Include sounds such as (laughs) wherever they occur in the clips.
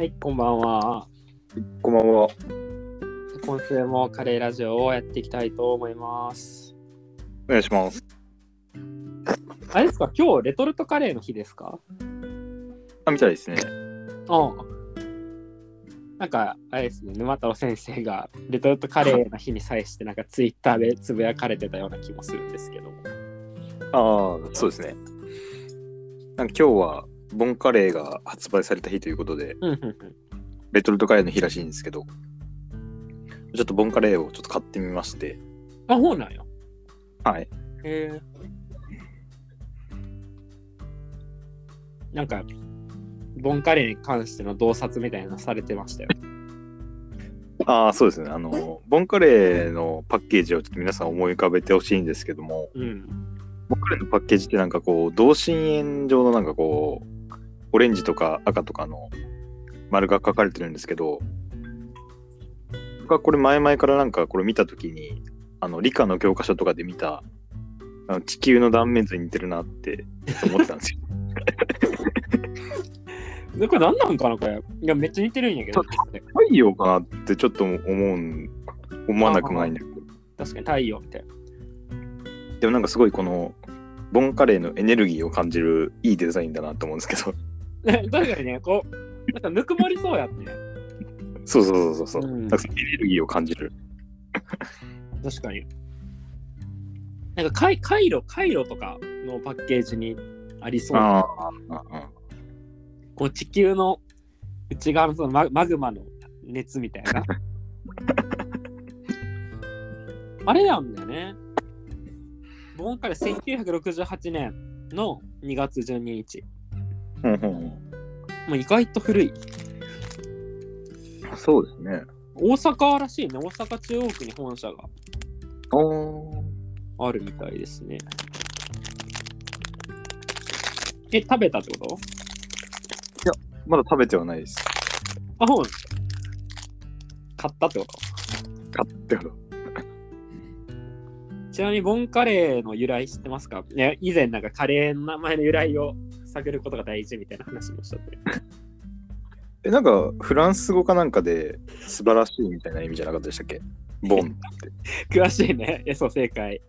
はい、こんばんは。こんばんは。今週もカレーラジオをやっていきたいと思います。お願いします。あれですか、今日レトルトカレーの日ですか？あ、みたいですね。うん。なんか、あれですね、沼太郎先生がレトルトカレーの日に際して、なんかツイッターでつぶやかれてたような気もするんですけども。ああ、そうですね。なんか今日はボンカレーが発売された日ということで、うんうんうん。レトルトカレーの日らしいんですけど、ちょっとボンカレーをちょっと買ってみまして、あ、そうなんや。はい。へえ。なんか、ボンカレーに関しての洞察みたいなのされてましたよ。ああ、そうですね。あの、ボンカレーのパッケージをちょっと皆さん思い浮かべてほしいんですけども、うん。ボンカレーのパッケージってなんかこう、同心円状のなんかこう、オレンジとか赤とかの丸が書かれてるんですけど、僕はこれ前々からなんかこれ見たときに、あの理科の教科書とかで見たあの地球の断面図に似てるなって思ってたんですよ。で (laughs) これ何なんかなこれ。いや、めっちゃ似てるんやけど。太陽かなってちょっと思うん、思わなくもないんだけど。確かに太陽みたいな。でもなんかすごいこの、ボンカレーのエネルギーを感じるいいデザインだなと思うんですけど。(laughs) 確かにね、こう、なんかぬくもりそうやってね。そうそうそうそうそう。うんなんかエネルギーを感じる。(laughs) 確かに。なんかカイカイロ、カイロとかのパッケージにありそうな。こう地球の内側のそのママグマの熱みたいな。(laughs) あれなんだよね。ボンカレー1968年の2月12日。うんうんうんもう意外と古い。そうですね。大阪らしいね。大阪中央区に本社があるみたいですね。え、食べたってこと？まだ食べてはないです。あ、そうなんですか。買ったってこと？買ってほど。ちなみにボンカレーの由来知ってますか？ね以前なんかカレーの名前の由来を探ることが大事みたいな話もしちゃって。(laughs) え、なんかフランス語かなんかで素晴らしいみたいな意味じゃなかったでしたっけ？ボンって。(laughs) 詳しいね。え、そう、正解。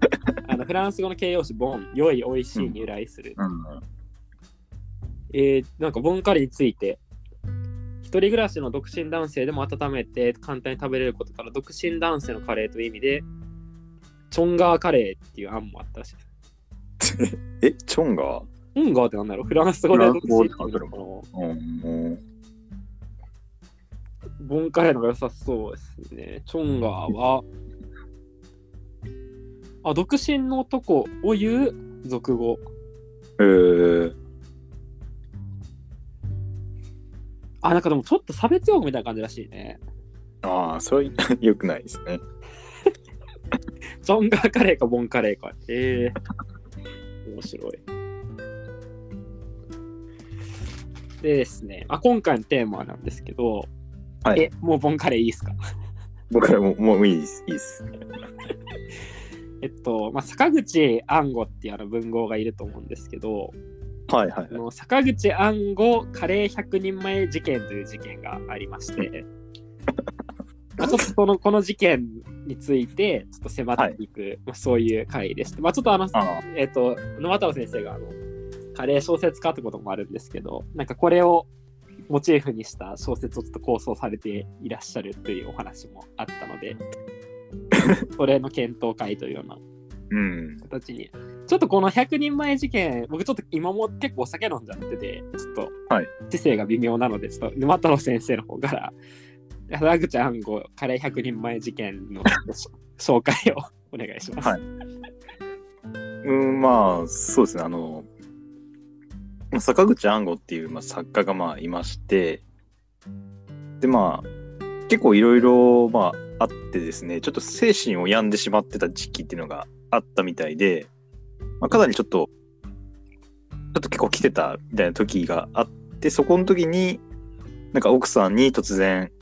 (laughs) あのフランス語の形容詞、ボン、良い、美味しいに由来する。うん。えーなんかボンカレーについて、一人暮らしの独身男性でも温めて簡単に食べれることから、独身男性のカレーという意味で、チョンガーカレーっていう案もあったらしいです。え、チョンガー？ンガーってなんだろうフランス語で。ボンカレーのが良さそうですね。チョンガーは、あ、独身の男を言う俗語。えー、あ、なんかでもちょっと差別用語みたいな感じらしいね。ああ、それは良くないですね。(laughs) チョンガーカレーかボンカレーか。ええ面白い。でですね、あ今回のテーマなんですけど、はいえ、もうボンカレーいいですか？(laughs) 僕はもうもういいです。いいです。(laughs) えっと、まあ、坂口安吾っていうあの文豪がいると思うんですけど、はいはいあ。の坂口安吾カレー100人前事件という事件がありまして、(laughs) まあ、ちょっとそのこの事件についてちょっと迫っていく、まあ、そういう回でして、まあ、ちょっとあの、あえっ、と、沼太郎先生があのカレー小説家ってこともあるんですけど、なんかこれをモチーフにした小説をちょっと構想されていらっしゃるというお話もあったので、(laughs) それの検討会というようなうん。形に。ちょっとこの100人前事件、僕ちょっと今も結構お酒飲んじゃってて、ちょっとはい知性が微妙なので、ちょっと沼太郎先生の方から、原口暗号カレー100人前事件の紹介をお願いします。はいうん、まあ、そうですね。あの、まあ坂口安吾っていう、まあ、作家がまあいまして、で、まあ、結構いろいろ、まあ、あってですね、ちょっと精神を病んでしまってた時期っていうのがあったみたいで、まあ、かなりちょっと、ちょっと結構来てたみたいな時があって、そこの時に、なんか奥さんに突然、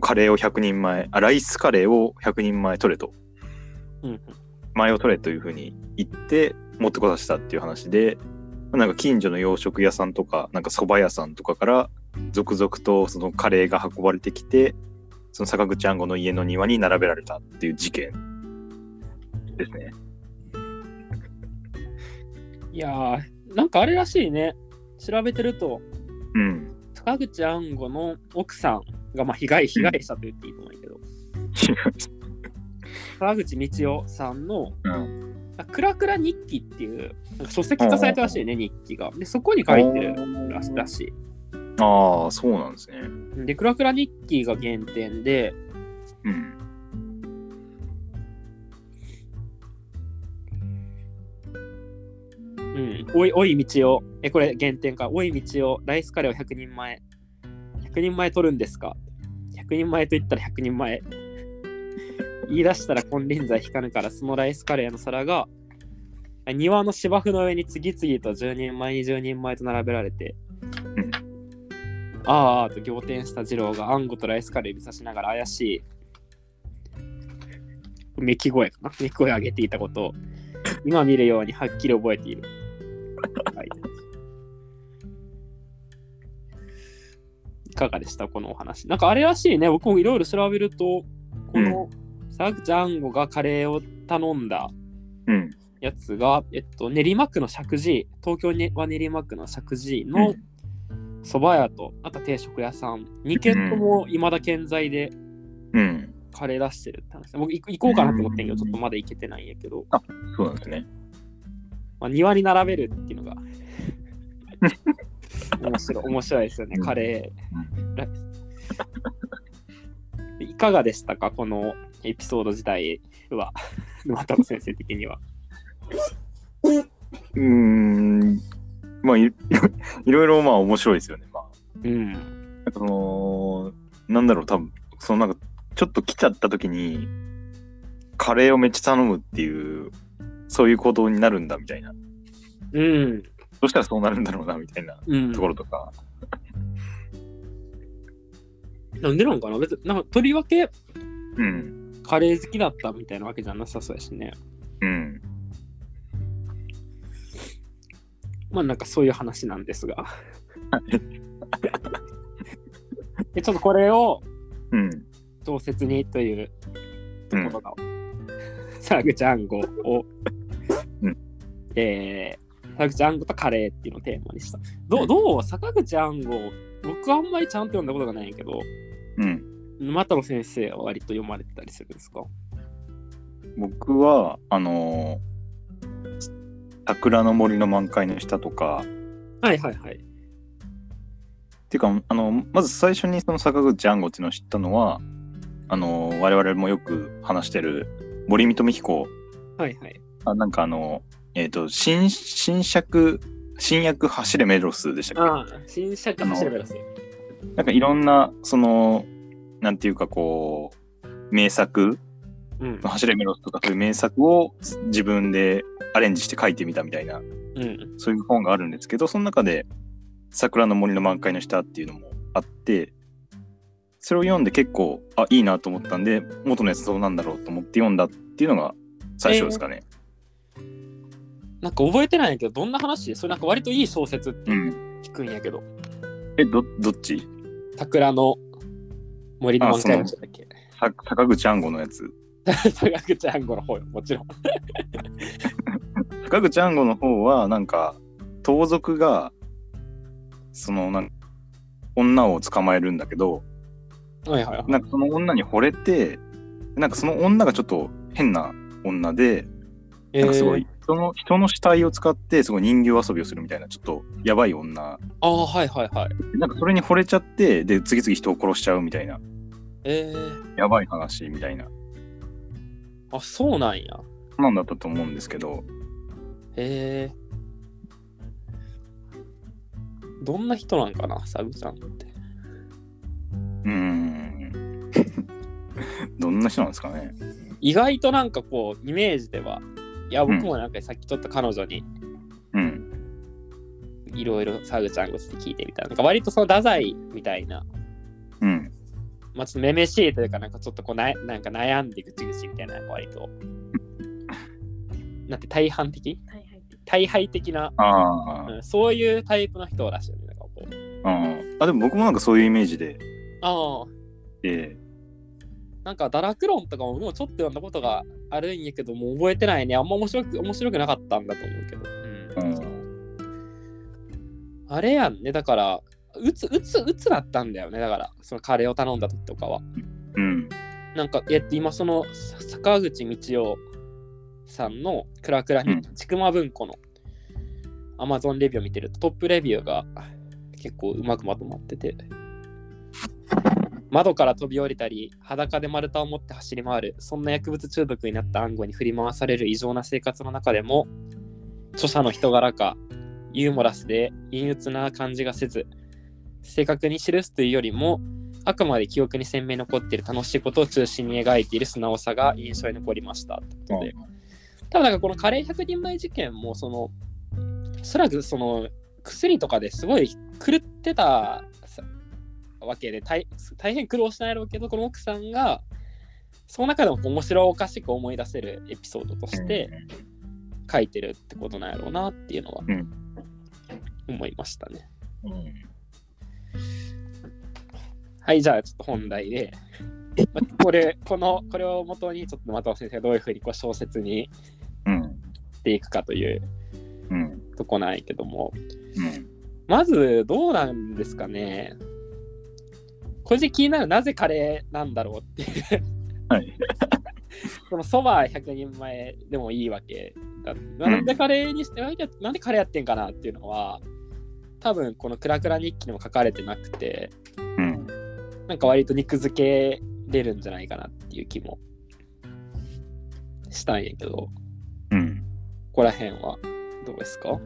カレーを100人前、あ、ライスカレーを100人前取れと。うんうん前を取れというふうに言って持ってこさせたっていう話でなんか近所の洋食屋さんとか、なんか蕎麦屋さんとかから、続々とそのカレーが運ばれてきて、その坂口安吾の家の庭に並べられたっていう事件ですね。いやー、なんかあれらしいね。調べてると、うん。坂口安吾の奥さんが、まあ、被害被害者と言っていいと思うけど、坂口道夫さんのうん。「クラクラ日記」っていうなんか書籍化されたらしいね、日記が。で、そこに書いてるらしらしい。ああ、そうなんですね。で、クラクラ日記が原点で、うん。うん、おい、おい道を、え、これ原点か、おい道を、ライスカレーを100人前。100人前取るんですか ?100 人前と言ったら100人前。言い出したら金輪際引かぬから、そのライスカレーの皿が、庭の芝生の上に次々と10人前、20人前と並べられて、うん。あーあーと仰天した二郎があんごとライスカレー指さしながら怪しい、めき声かな？めき声を上げていたことを、今見るようにはっきり覚えている。はい。いかがでした？このお話。なんかあれらしいね、僕もいろいろ調べると、この、サクジャンゴがカレーを頼んだうん。やつが、えっと、練馬区の石神井、東京には練馬区の石神井の蕎麦屋と、あと定食屋さん、2軒とも未だ健在でうん。カレー出してるって話。僕行こうかなと思ってんけど、ちょっとまだ行けてないんやけど、そうなんですね。まあ、庭に並べるっていうのが (laughs) 面白い面白いですよね、カレー。ライスいかがでしたか、このエピソード自体は、(laughs) 沼田先生的には。うーん。まあい、(laughs) いろいろまあ面白いですよね。まあ、うん。なんかその、なんだろう、多分そのなんか、ちょっと来ちゃった時に、カレーをめっちゃ頼むっていう、そういう行動になるんだみたいな。うん。どうしたらそうなるんだろうなみたいなうんところとか。なんでなんかな？別に、なんかとりわけ？うん。カレー好きだったみたいなわけじゃなさそうやしね。うん。まあなんかそういう話なんですが。(laughs) でちょっとこれをうん。小説にというところが、サグチャンゴを、うんえー、サグチャンゴとカレーっていうのをテーマにした。どう、どう？坂口安吾、僕あんまりちゃんと読んだことがないんやけど、うん。沼太郎先生は割と読まれてたりするんですか？僕は、あのー桜の森の満開の下とか、はいはいはい。っていうか、あの、まず最初にその坂口安吾っていうのを知ったのは、あの、我々もよく話してる森見富彦、はいはい。あなんかあの、えっ、と、新、新尺、新薬走れメロスでしたっああ、新尺走ればですけなんかいろんな、その、なんていうかこう、名作、うん。走れメロスとかそういう名作を自分でアレンジして書いてみたみたいな、うん。そういう本があるんですけど、その中で、桜の森の満開の下っていうのもあって、それを読んで結構、あ、いいなと思ったんで、元のやつどうなんだろうと思って読んだっていうのが最初ですかね。なんか覚えてないけど、どんな話？それなんか割といい小説ってうん。聞くんやけど、え、ど、どっち？桜の森の満開の人だっけ坂口安吾のやつ。坂口安吾の方よ、もちろん。坂口安吾の方は、なんか、盗賊が、その、なん女を捕まえるんだけど、はいはいはい。なんかその女に惚れて、なんかその女がちょっと変な女で、なんかすごい、人の、人の死体を使って、すごい人形遊びをするみたいな、ちょっとやばい女。ああ、はいはいはい。なんかそれに惚れちゃって、で、次々人を殺しちゃうみたいな、えー、やばい話みたいな、あ、そうなんや。なんだったと思うんですけど、へえどんな人なんかな、サグちゃんって。うーん。(laughs) どんな人なんですかね。意外となんかこう、イメージでは、いや、僕もなんかさっきちょっと彼女にうん。いろいろサグちゃんごつって聞いてみたら、なんか割とその太宰みたいな、うん。まあちょっとめめしいというか、なんかちょっとこうななんか悩んでぐちぐちみたいな、割と、(laughs) なんて大半的？大敗的大敗的な、ああ、うんうん、そういうタイプの人らしいよね。なんか。あ、でも僕もなんかそういうイメージで、ああ、えなんか、堕落論とかももうちょっと読んだことがあるんやけど、もう覚えてないね。あんま面白く面白くなかったんだと思うけど。えうんあれやんね。だから、うつ、うつ、うつだったんだよね。だから、そのカレーを頼んだ時とかは。うん。なんか、え今そのさ坂口道夫さんのクラクラにうんちくま文庫の Amazon レビューを見てるとトップレビューが結構うまくまとまってて窓から飛び降りたり裸で丸太を持って走り回るそんな薬物中毒になった暗号に振り回される異常な生活の中でも著者の人柄かユーモラスで陰鬱な感じがせず正確に記すというよりもあくまで記憶に鮮明に残っている楽しいことを中心に描いている素直さが印象に残りましたってことで。多分なんかこのカレー100人前事件もそのおそらくその薬とかですごい狂ってたさわけで大大変苦労したんやろうけどこの奥さんがその中でも面白おかしく思い出せるエピソードとして書いてるってことなんやろうなっていうのはうん思いましたね。うん。はい、じゃあちょっと本題で、まこれこのこれを元にちょっとまた先生がどういうふうにこう小説にうん。していくかといううん。とこなんやけども、うん。まずどうなんですかね個人気になるなぜカレーなんだろうっていうはい。そのそば100人前でもいいわけだなんでカレーにして、なんでカレーやってんかなっていうのは多分このクラクラ日記にも書かれてなくてうん。なんか割と肉付けれるんじゃないかなっていう気もしたんやけどこうん。こら辺はどうですか？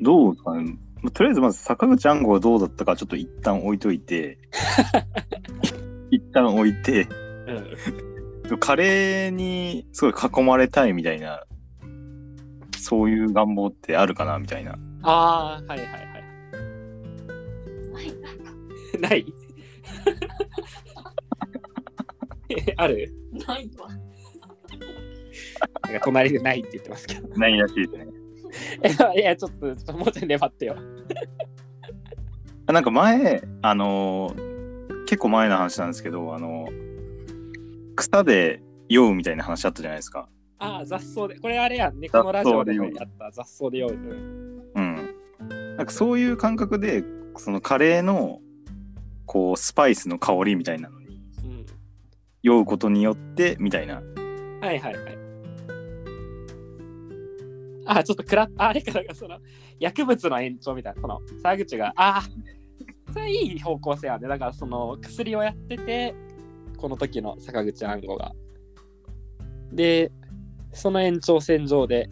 どうかね。まあとりあえずまず坂口安吾がどうだったかちょっと一旦置いといて、(laughs) 一旦置いて、うんカレーにすごい囲まれたいみたいな、そういう願望ってあるかなみたいな。ああはいはいはい (laughs) ないえ (laughs) ある？ないわ。なんか隣でないって言ってますけど。ないらしいですね。え (laughs) いや、ちょっと、ちょっともうちょい粘ってよ。なんか前、あのー結構前の話なんですけど、あのー草で酔うみたいな話あったじゃないですか。ああ、雑草で。これあれやんね。このラジオでもやった雑草で酔う。うんうん。なんかそういう感覚で、そのカレーの、こう、スパイスの香りみたいなのにうん。酔うことによって、みたいな。はいはいはい。あ、ちょっとくらああれかその、薬物の延長みたいな、その、沢口が、ああ、それいい方向性やね。だから、その、薬をやってて、この時の坂口安吾が。で、その延長線上で、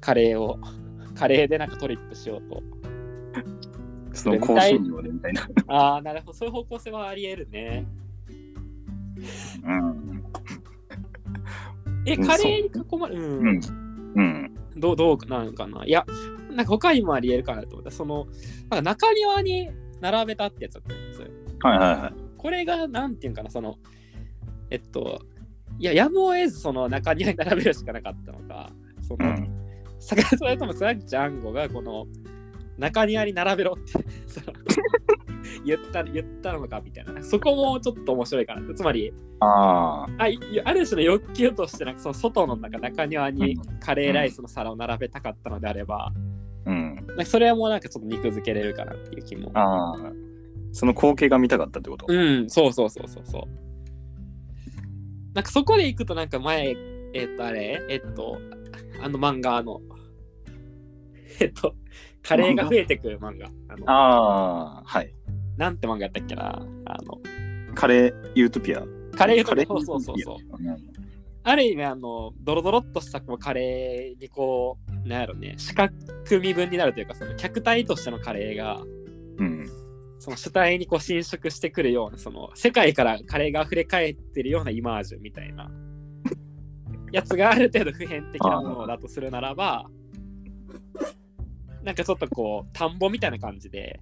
カレーを、カレーでなんかトリップしようと。その香辛料でみたいな。ああ、なるほど。そういう方向性はあり得るね。うん。え、うんカレーに囲まれ、うん。うん。うん。どう、どうなんかな。いや、なんか他にもあり得るかなと思った。その、なんか中庭に並べたってやつだったんですよ。はいはいはい。これが、なんていうんかな、その、えっと、いや、やむを得ず、その中庭に並べるしかなかったのか、その、うん。坂 (laughs) それとも佐々木安吾が、この、中庭に並べろって、(laughs) その言った、言ったのかみたいな。そこもちょっと面白いかな。つまり、ああ。あいある種の欲求としてなんかその外の中中庭にうカレーライスの皿を並べたかったのであれば、うん。なんかそれはもうなんかちょっと肉付けれるかなっていう気も。ああ。その光景が見たかったってこと？うん、そうそうそうそうそう。なんかそこで行くとなんか前、えっ、とあれ、えっ、と、あの漫画の、えっと、カレーが増えてくる漫画。あのああ。はい。なんて漫画やったっけな？あの、カレーユートピア。カレーとカレーそうそうそうそう。うんある意味、あの、ドロドロっとしたカレーにこう、なんやろね、四角身分になるというか、その客体としてのカレーが、うん。その主体にこう侵食してくるような、その世界からカレーが溢れ返ってるようなイマージュみたいなやつがある程度普遍的なものだとするならば、なんかちょっとこう、田んぼみたいな感じで、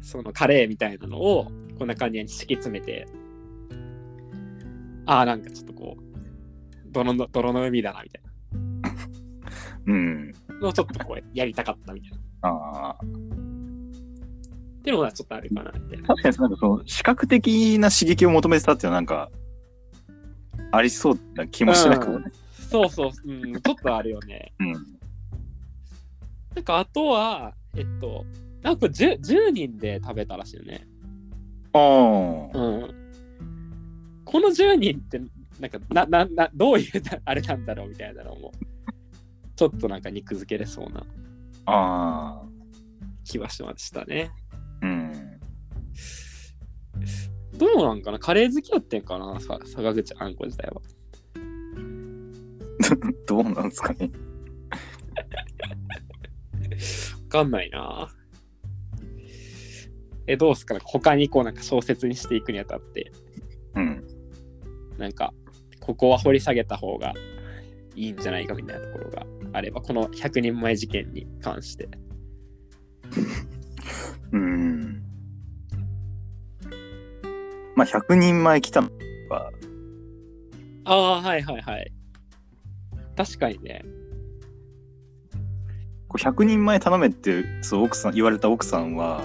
そのカレーみたいなのを、こんな感じに敷き詰めて、ああ、なんかちょっとこう、泥の泥の海だなみたいな。うん。のをちょっとこうやりたかったみたいな。ああ。っていうのがちょっとあるかなみたいな。確かになんかその視覚的な刺激を求めてたっていうのはなんか、ありそうな気もしなくもね。そうそう、うん、ちょっとあるよね。うん。なんかあとは、えっと、なんか 10, 10人で食べたらしいよね。ああ。うん。この10人って、なんか、な、な、な、どういうあれなんだろうみたいなのも、ちょっとなんか肉付けれそうなああ。気はしましたね。うん。どうなんかな？カレー好きやってんかな？さ坂口あんこ自体は。(laughs) どうなんですかね？わかんないな。え、どうすか他にこうなんか小説にしていくにあたって、うん。なんか、ここは掘り下げた方がいいんじゃないかみたいなところがあれば、この100人前事件に関して。(laughs) うん。まあ、100人前来たのが、ああ、はいはいはい。確かにね。こう100人前頼めってそう奥さん言われた奥さんは、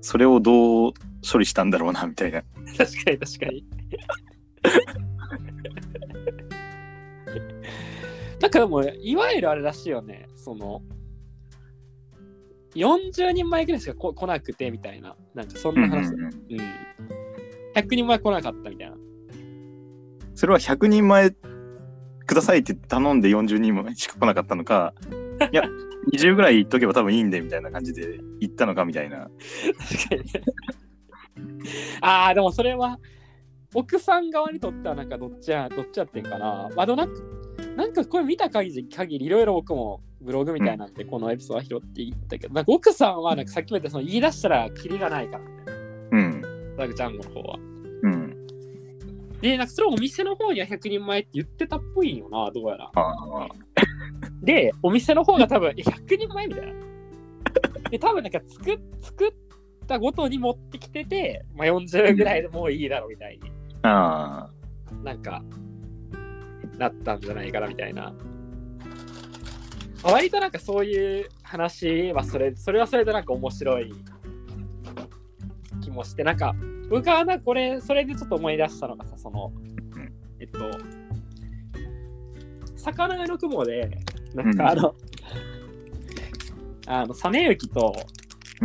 それをどう処理したんだろうな、みたいな。(laughs) 確かに確かに。(laughs) なんかでも、いわゆるあれらしいよね。その、40人前ぐらいしかこ来なくてみたいな。なんかそんな話。うんうんうん100人前来なかったみたいな。それは100人前くださいって頼んで40人前しか来なかったのか、いや、20ぐらい言っとけば多分いいんで、みたいな感じで言ったのか、みたいな。確かにね。ああ、でもそれは、奥さん側にとってはなんかどっちや、どっちやってんかな。まあ、でもなんか、なんかこれ見た限り、限りいろいろ僕もブログみたいなんで、このエピソードは拾っていったけど、なんか奥さんはなんかさっきも言ったその言い出したらキリがないから、うん。ダグジャンゴの方は。うん。で、なんかそれをお店の方には100人前って言ってたっぽいんよな、どうやら。ああ。で、お店の方が多分、え100人前みたいな。で、多分なんか作っ作ったごとに持ってきてて、まあ、40ぐらいでもういいだろうみたいに。あなんか、なったんじゃないかなみたいな。割となんかそういう話はそれ、それはそれでなんか面白い気もして、なんか、僕はな、これ、それでちょっと思い出したのがさ、そのうん、えっと、魚屋の雲で、なんかあの、あの、実行と、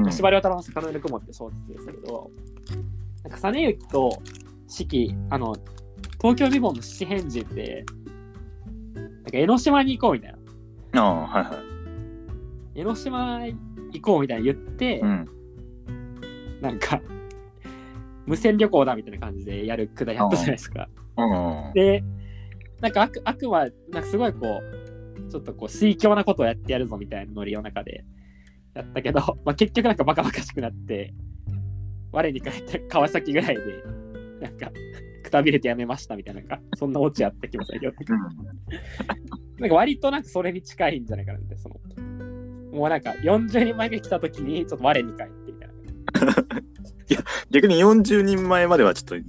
司馬遼太郎の魚の雲って小説ですけど、なんか実行と四季、あの、東京リボンの七変人で、なんか江ノ島に行こうみたいな。ああ、はいはい。江ノ島行こうみたいな言って、うん。なんか、(laughs) 無線旅行だみたいな感じでやるくだりあったじゃないですか。うん。で、なんか悪悪魔、なんかすごいこう、ちょっとこう、水強なことをやってやるぞみたいなノリの中でやったけど、(laughs) まあ、結局なんかバカバカしくなって、我に返って川崎ぐらいで、なんか、くたびれてやめましたみたいな、そんなオチあった気もするけど、なんか割となんかそれに近いんじゃないかなって、その、もうなんか40人前が来た時に、ちょっと我に返ってみたいな。(laughs) 逆に40人前まではちょっと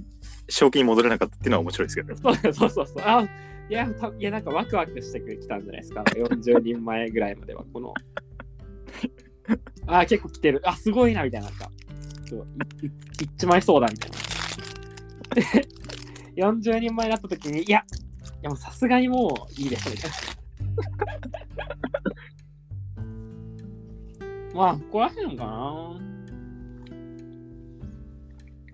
正気に戻れなかったっていうのは面白いですけどね。そうそうそうそう。あいや、たいや、なんかワクワクしてきたんじゃないですか。40人前ぐらいまでは、この。あ結構来てる。あ、すごいな、みたいな。なんか、そういいいっちまいそうだ、みたいな。で、40人前になった時に、いや、いやもうさすがにもういいです、みたいな。まあ、ここら辺かな。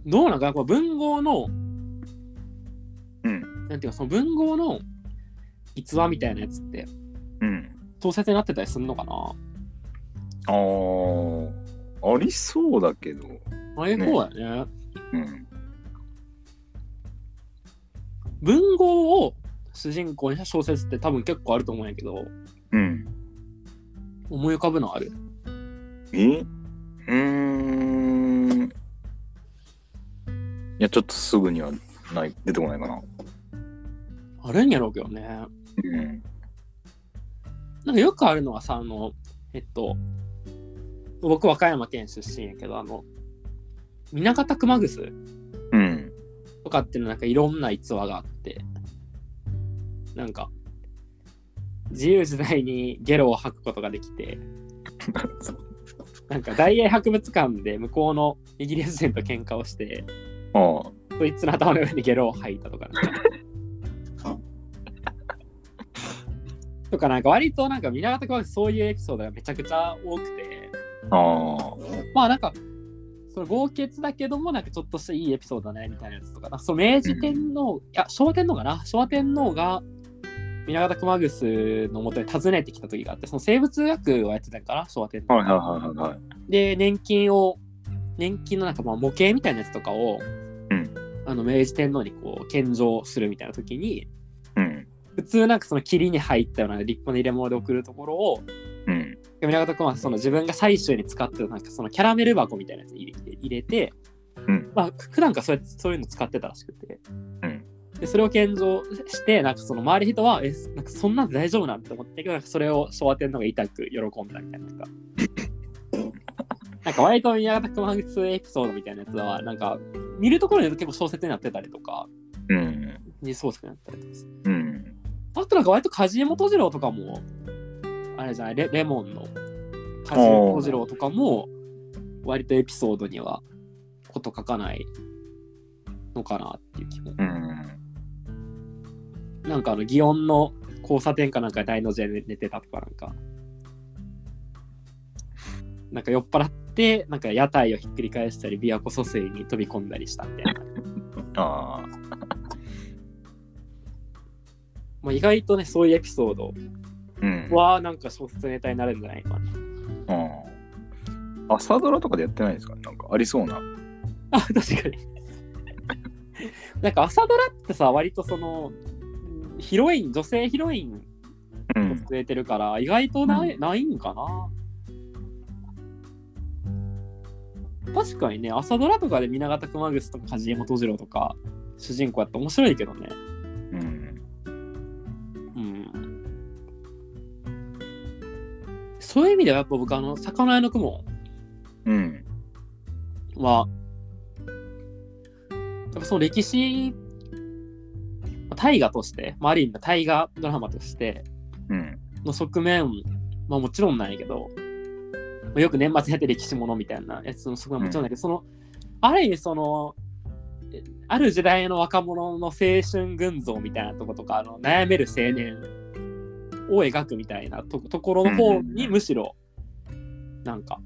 どうなんかな？この文豪の、うん。なんていうか、その文豪の逸話みたいなやつって、うん。小説になってたりするのかな？ああ、ありそうだけど。ああいう方だよね。うん。文豪を主人公にした小説って多分結構あると思うんやけど、うん。思い浮かぶのある？え？うーん。いや、ちょっとすぐにはない、出てこないかな。あるんやろうけどね。うん。なんかよくあるのはさ、あの、えっと、僕和歌山県出身やけど、あの、南方熊楠？うん。とかっていうのなんかいろんな逸話があって、なんか、自由自在にゲロを吐くことができて、(laughs) なんか大英博物館で向こうのイギリス人と喧嘩をして。そいつの頭の上にゲロを吐いたとかなんか。とかなんか割となんか皆方君はそういうエピソードがめちゃくちゃ多くて、ああ。まあなんか、その豪傑だけどもなんかちょっとしたいいエピソードだねみたいなやつとか、なんかその明治天皇、いや昭和天皇かな？昭和天皇が皆方熊楠のもとに訪ねてきた時があって、その生物学をやってたんかな？昭和天皇。はいはいはいはいはい。で、年金を、年金のなんかまあ模型みたいなやつとかを、うんあの明治天皇にこう献上するみたいな時に、うん。普通なんかその霧に入ったような立派な入れ物で送るところを、うん。宮方君はその自分が採集に使ってるなんかそのキャラメル箱みたいなやつに入れ入れて、うんまあ普段からそうそういうの使ってたらしくて、うんでそれを献上してなんかその周りの人はえなんかそんなんで大丈夫なんて思ってけどなんかそれを昭和天皇が痛く喜んだみたいななんか (laughs) なんか割と宮方熊楠エピソードみたいなやつはなんか見るところによると結構小説になってたりとかうん。にソースになったりとかうん。あとなんか割と梶井元次郎とかも、あれじゃない、レレモンの梶井元次郎とかも、割とエピソードにはこと書かないのかなっていう気も。うん。なんかあの、祇園の交差点かなんかで大の字で寝てたとかなんか、なんか酔っ払って、なんか屋台をひっくり返したり、琵琶湖疎水に飛び込んだりしたみたいな。(laughs) ああ。まあ、意外とね、そういうエピソードうん。はなんか小説ネタになるんじゃないかな。うん。朝ドラとかでやってないですか？なんかありそうな。あ、確かに。なんか朝ドラってさ、割とその、ヒロイン、女性ヒロインをうん。据えてるから、意外とない,、ないんかな？確かにね、朝ドラとかで皆方熊楠とか梶井元次郎とか、主人公やったら面白いけどね。そういう意味ではやっぱ僕、あの、魚屋の雲うん。は、やっぱその歴史、大河として、まあ、ある意味大河ドラマとしてうん。の側面、まあもちろんなんやけど、まあよく年末やって歴史ものみたいなやつの側面ももちろんだけど、その、ある意味その、えある時代の若者の青春群像みたいなとことか、あの悩める青年を描くみたいなとところの方にむしろ、なんか、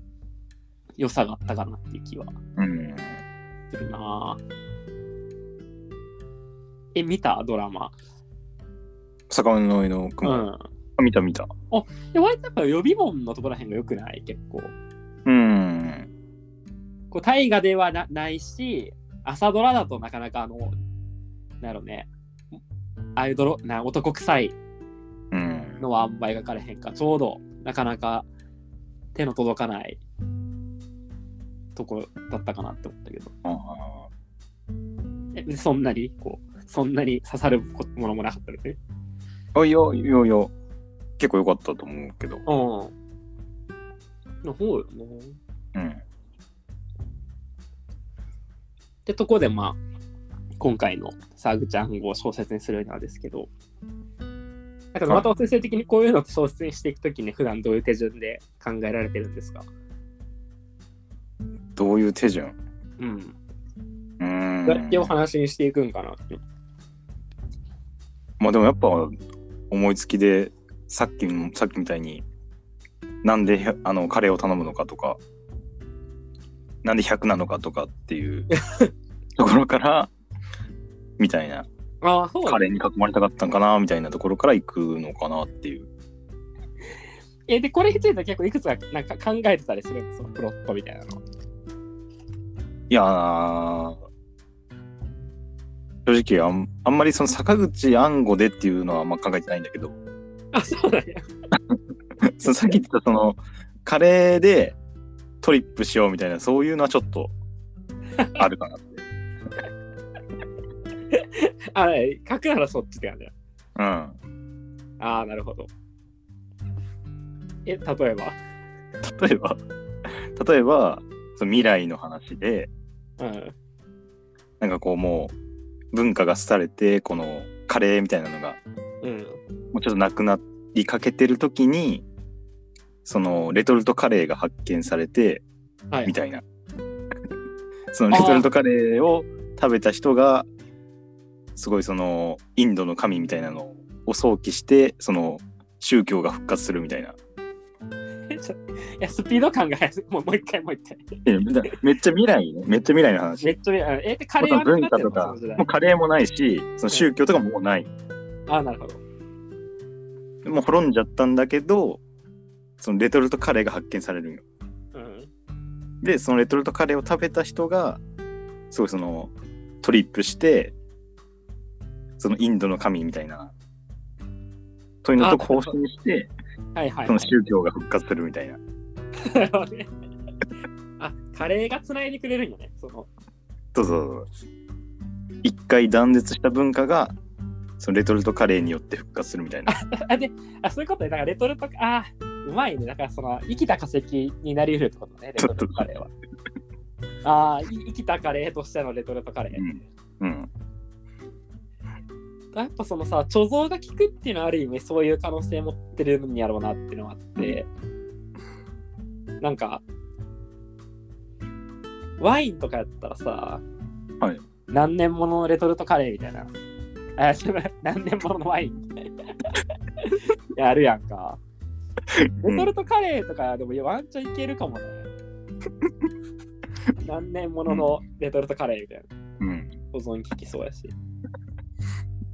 良さがあったかなっていう気はうん。するなぁえ、見たドラマ？魚の上のう雲。ん。見た見た。で、割とやっぱ予備門のところらへんが良くない？結構。うん。こう大河ではなないし、朝ドラだとなかなかあの、なんやろね、ああいうドロな男臭いうん。のはあんま描かれへんか、ちょうどなかなか手の届かないとこだったかなって思ったけど、あえそんなに、こう、そんなに刺さるものもなかったですね。あ。いやいやいや、結構良かったと思うけど。うん。の方よね。うん。ってとこで、まあ、今回のサーグちゃんを小説にするのはですけど、なんかまた先生的にこういうのを小説にしていくときに普段どういう手順で考えられてるんですか？どういう手順？うん。うーん。どうやってお話にしていくんかなって。まあでもやっぱ思いつきでさっきもさっきみたいになんであのカレーを頼むのかとかなんで100なのかとかっていうところからみたいなああ、そうだカレーに囲まれたかったんかなみたいなところから行くのかなっていうえ、で、これについては結構いくつかなんか考えてたりするんですよ、プロットみたいなの。いやー正直あんあんまりその坂口安吾でっていうのはあんま考えてないんだけどあ、そうなんや。(laughs) そのさっき言ってたそのカレーでトリップしようみたいなそういうのはちょっとあるかな。あれ、書くならそっちって感じだ。うん。ああ、なるほど。え、例えば？例えば？例えばその未来の話でうん。なんかこうもう文化が廃れてこのカレーみたいなのがうん。もうちょっとなくなっりかけてる時にそのレトルトカレーが発見されてはい。みたいな。そのレトルトカレーを食べた人がすごいそのインドの神みたいなのを想起してその宗教が復活するみたいな。(laughs) いや、スピード感が速すもうもう一回もう一回。めっちゃ未来ね。めっちゃ未来の話。めっちゃ、え、でカレーは文化とかもうカレーもないしその宗教とかももうない。あ、なるほど。もう滅んじゃったんだけどそのレトルトカレーが発見されるんよ。うん。でそのレトルトカレーを食べた人がすごいそのトリップしてそのインドの神みたいなそういうのと交信してはいはい、そのはい。宗教が復活するみたいな。なるほどねあ、カレーがつないでくれるんよね。その、そうそうそう。一回断絶した文化がそのレトルトカレーによって復活するみたいな。(laughs) あ、で、あ、そういうことね。だからレトルト、あ、うまいね。だからその、生きた化石になり得るってことね、レトルトカレーは。あ生きたカレーとしてのレトルトカレー。うん。やっぱそのさ、貯蔵が効くっていうのはある意味そういう可能性持ってるんやろうなっていうのがあって、なんか、ワインとかやったらさ、はい何年ものレトルトカレーみたいな。あ、何年もののワインみたいな。(laughs) やるやんか。レトルトカレーとかでもワンチャンいけるかもね。(laughs) 何年もののレトルトカレーみたいな。うん。保存効きそうやし。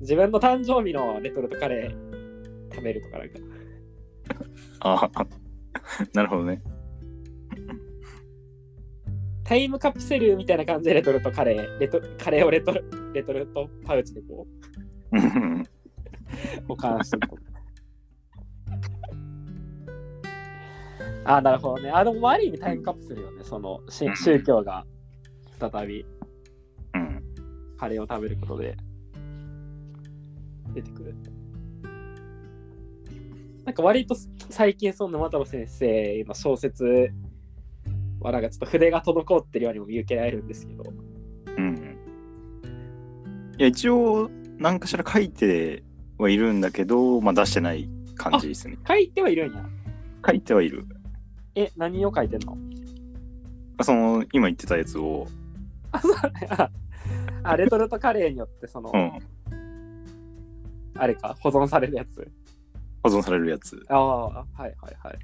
自分の誕生日のレトルトカレー食べるとかなんか。ああ、なるほどね。タイムカプセルみたいな感じでレトルトカレー、レトカレーをレトルレトルトパウチでこう (laughs) 保管してると。あ、なるほどね。あ、でもある意味タイムカプセルよね。そのし宗教が再びうん。カレーを食べることで出てくる。なんか割と最近その沼太郎先生の小説はなんかちょっと筆が滞ってるようにも見受けられるんですけど。うん。いや、一応、何かしら書いてはいるんだけど、まあ出してない感じですね。書いてはいるんや。書いてはいる。え、何を書いてんの？あその、今言ってたやつを、あ、そうあ (laughs) あ、レトルトカレーによってその、うん、あれか、保存されるやつ？保存されるやつ。ああ、はいはいはい。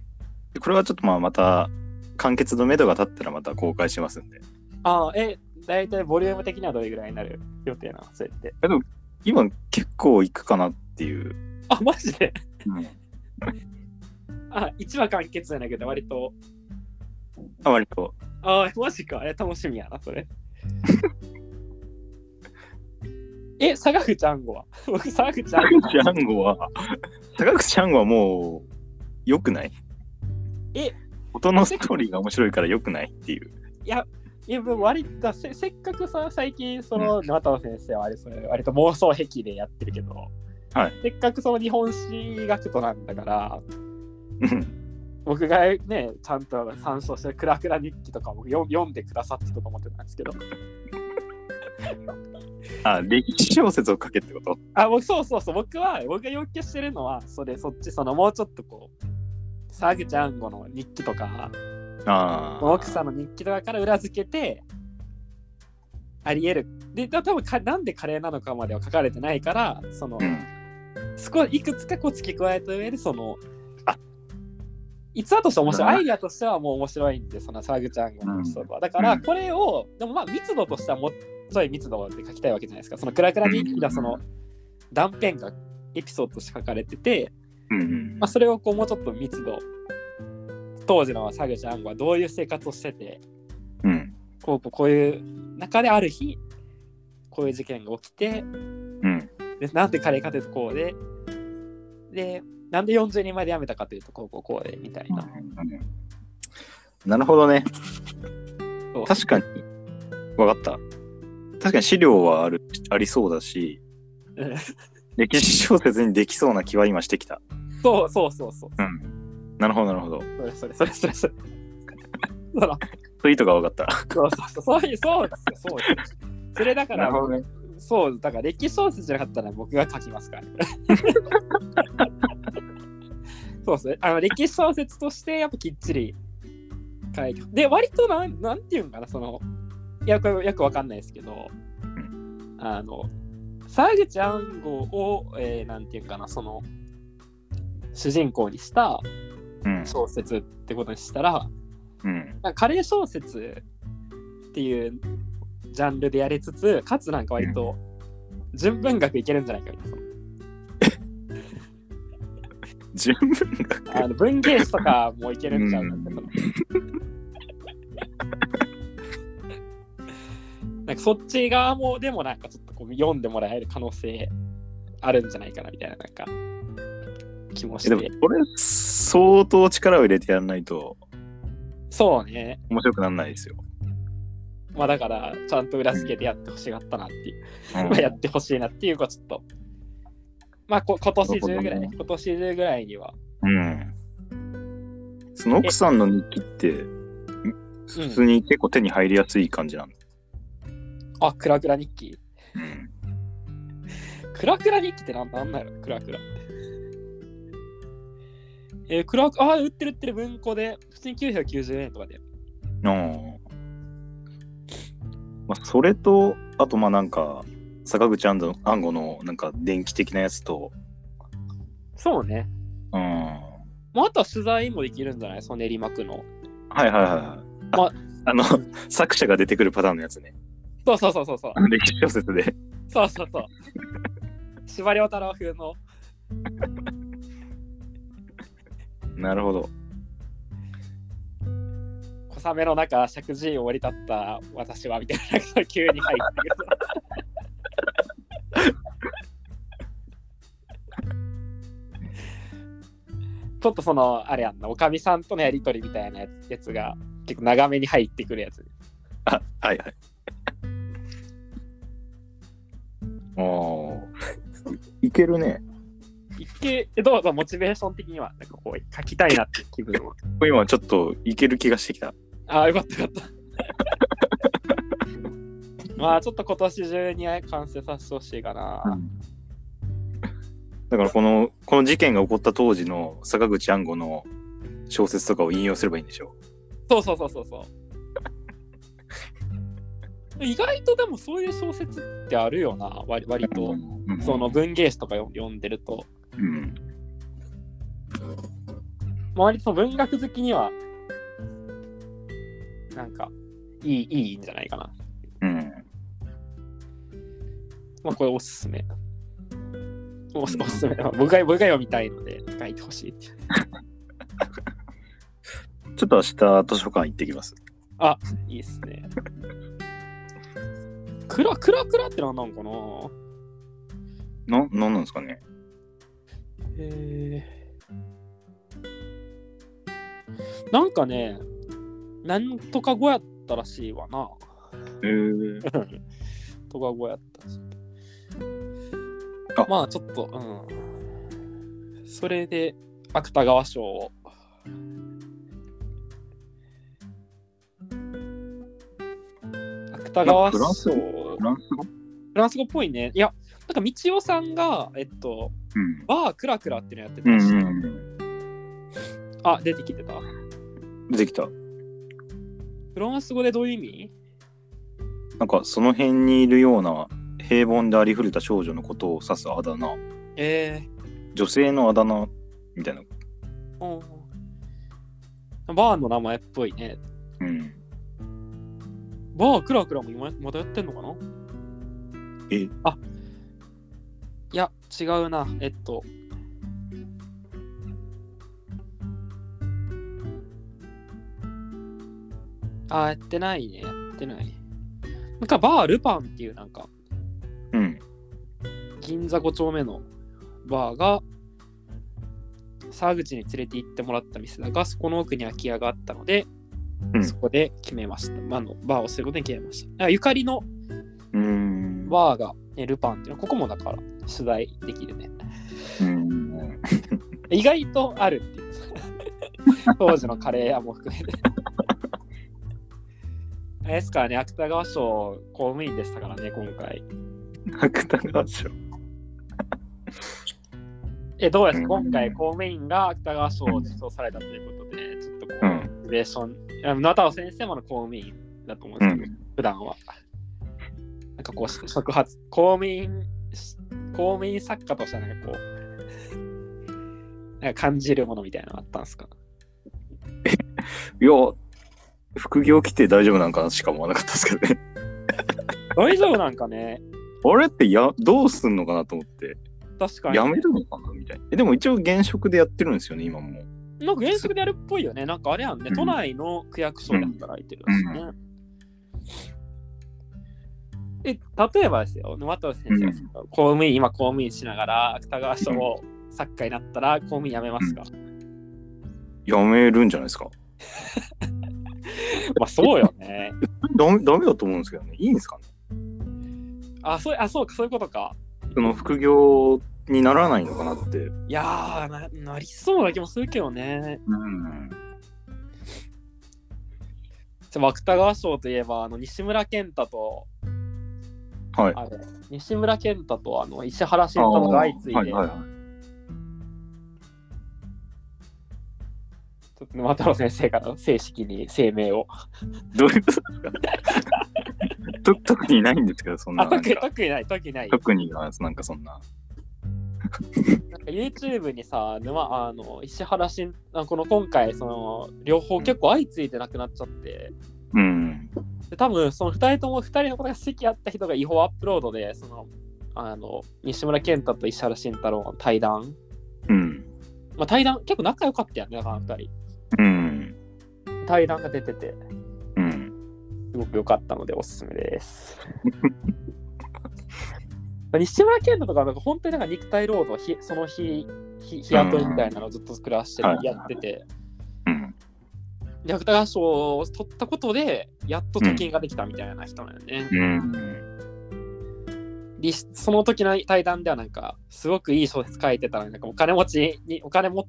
でこれはちょっとまあまた、完結の目処が立ったらまた公開しますんで。ああ、え、大体ボリューム的にはどれぐらいになる予定なのそれって。今結構いくかなっていう。あ、マジで？うん、(laughs) あ、1話完結じゃないけど、割と。あ割と。ああ、マジか。え、楽しみやな、それ。(laughs) え、坂口あんごは？(laughs) 僕、坂口あんご。坂口安吾は、坂口安吾はもう、良くない？え音のストーリーが面白いから良くないっていう。いや、でも割とせせっかくさ、最近、その、沼田先生はあれそれ割と妄想癖でやってるけど、はい。せっかくその日本史学徒なんだから、うん。僕がね、ちゃんと参照してるクラクラ日記とかも読読んでくださってたと思ってたんですけど、(laughs) あ、歴史小説を書けってこと？あ、僕そうそうそう、僕は、僕が要求してるのは、それ、そっち、その、もうちょっとこう、沢口あんごの日記とか、ああ。奥さんの日記とかから裏付けて、あり得る。で、だ多分かなんでカレーなのかまでは書かれてないから、その、うん。少いくつかこう付け加えた上で、その、あ逸話として面白い。なアイデアとしてはもう面白いんで、その沢口あんごのエピソードは。だから、うんこれを、でもまあ密度としてはもうちょい密度で書きたいわけじゃないですか。そのクラクラ日記がその断片がエピソードとして書かれてて、まあ、それをこうもうちょっと密度、当時の沢口あんごはどういう生活をしてて、うん。こうこうこういう中である日、こういう事件が起きて、うん。でなんでカレーかとこうで、で、なんで40人まで辞めたかというとこうこうこうでみたいな。なるほどね。確かに。わかった。確かに資料はあるありそうだし、うん歴史小説にできそうな気は今してきた。そうそうそうそう。うん。なるほど、なるほど。それそれそれそれそれ。(laughs) そのそういう意図がわかった。そうそうそう、そういう、そうですよ、そうです。それだから、ね。そう、だから歴史小説じゃなかったら僕が書きますから。(laughs) そうですね。あの歴史小説としてやっぱきっちり書いて。で、割となん、なんていうんかな、その、いや、これよくわかんないですけど、あの、沢口安吾を、えーなんていうかな、その、主人公にしたうん。小説ってことにしたら、うん。なんかカレー小説っていうジャンルでやりつつ、かつなんか割と純文学いけるんじゃないかみたいな。純文学あの文芸誌とかもいけるんちゃうかってそのなんかそっち側もでもなんかちょっとこう読んでもらえる可能性あるんじゃないかなみたいななんか気もしえでもて。これ相当力を入れてやらないとそうね。面白くならないですよ。まあだからちゃんと裏付けてやってほしがったなっていう。うん (laughs) まあやってほしいなっていうかちょっと。まあこ今年中ぐらい、ね今年中ぐらいには。うん。その奥さんの日記って普通に結構手に入りやすい感じなんだ。あ、クラクラ日記。うん。クラクラ日記ってなんなんだろクラクラって。えー、クラあ、売ってる売ってる文庫で、普通に990円とかで。うんまあ、それと、あとまあなんか、坂口安吾のなんか電気的なやつと、そうね。うん。まあ、あとは取材もできるんじゃない？その練馬区の。はいはいはい。あまあの、作者が出てくるパターンのやつね。そうそうそうそうそう。歴史小説で。そうそうそう。司馬遼太郎風の。なるほど。小雨の中、石神井を降り立った私はみたいな、急に入ってくる。ちょっとその、あれやんな、おかみさんとのやりとりみたいなやつやつが結構長めに入ってくるやつ。あ、はいはい。いいけるね。一見、えどうぞ、モチベーション的には、なんかこう、書きたいなって気分は。今ちょっといける気がしてきた。ああ、よかったよかった。(laughs) まあ、ちょっと今年中に完成させてほしいかな。だからこの、この事件が起こった当時の坂口安吾の小説とかを引用すればいいんでしょそうそうそうそうそう。意外とでもそういう小説ってあるよな、割割と。うんその文芸誌とか読読んでると。うん。まあ割と文学好きには、なんか、いい、いいんじゃないかな。うん。まあこれおすすめ。おすおすすめ。まあ僕が僕が読みたいので書いてほしい。(laughs) ちょっと明日図書館行ってきます。いいっすね。クラクラクラってなんなんかな？な、なんなんですかね？えー、なんかね、なんとか語やったらしいわな。へー (laughs) とか語やったし。あまあちょっと、うん。それで、芥川賞を。芥川賞。フランス語？フランス語っぽいね。いや、なんか道夫さんが、えっと、うん。バークラクラっていうのやってうんたし、うん。あ、出てきてた。出てきた。フランス語でどういう意味？なんかその辺にいるような平凡でありふれた少女のことを指すあだ名。え女性のあだ名みたいな。ー、うん。バーの名前っぽいね。うん。バークラクラも今まだやってんのかな？え？あいや、違うな。えっと。あー、やってないね。やってない。なんかバールパンっていうなんか、うん。銀座5丁目のバーが沢口に連れて行ってもらった店だがそこの奥に空き家があったので、うん。そこで決めました、まあバーをすることに決めました。あゆかりの。バーが、ね、ルパンっていうのはここもだから取材できるね。うん。意外とあるっていう。当時のカレー屋も含めて。あれですからね芥川賞公務員でしたからね今回。芥川賞。え、どうですか、うん。今回公務員が芥川賞を受賞されたということで、ちょっとこう、うん。モチベーション、あの中尾先生もの公務員だと思うんですけど、普段は。なんかこう、触発、公務員、公務員作家としてはなんかこう、なんか感じるものみたいなのあったんですか？いや、副業来て大丈夫なんかなしか思わなかったですけどね。大丈夫なんかね？あれってやどうすんのかなと思って、確かに。やめるのかなみたいな。えでも一応現職でやってるんですよね、今も。なんか原則でやるっぽいよね。なんかあれやんね、うん都内の区役所で働いてるらしいね。え、例えばですよ、沼田先生が、公務員、今公務員しながら、芥川賞を作家になったら公務員辞めますか、やめるんじゃないですか。(laughs) まあそうよね。(laughs) ダメだと思うんですけどね。いいんですかね？あ、そうあそうか、そういうことか。その副業にならないのかなって。いやーな、なりそうな気もするけどね。うん。芥川賞といえば、あの西村健太と、はい。あれ西村健太とあの石原慎太郎が相次いで、はいはいはいちょっと沼太郎先生から正式に声明を。どういうことですか？(laughs) と特にないんですけど、そんなあ、特にな。特にない、特にない。特にはなんかそんな。なんか YouTube にさ、沼あの石原慎あこの今回、その両方結構相次いでなくなっちゃって、うん。で多分その2人とも2人のことが好きやった人が違法アップロードで、そのあの西村健太と石原慎太郎の対談、うん。まあ、対談結構仲良かったやんね、だから2人。うん。対談が出てて、うん。すごく良かったのでおすすめです。(laughs) 西村健太とか、なんか本当になんか肉体労働、ひその日、日日雇いみたいなのをずっと暮らしてやってて、うん。で芥川賞を取ったことで、やっと貯金ができたみたいな人なのね。うん。でその時の対談ではなんか、すごくいい小説書いてたのに、なんかお金持ちに、お金持っ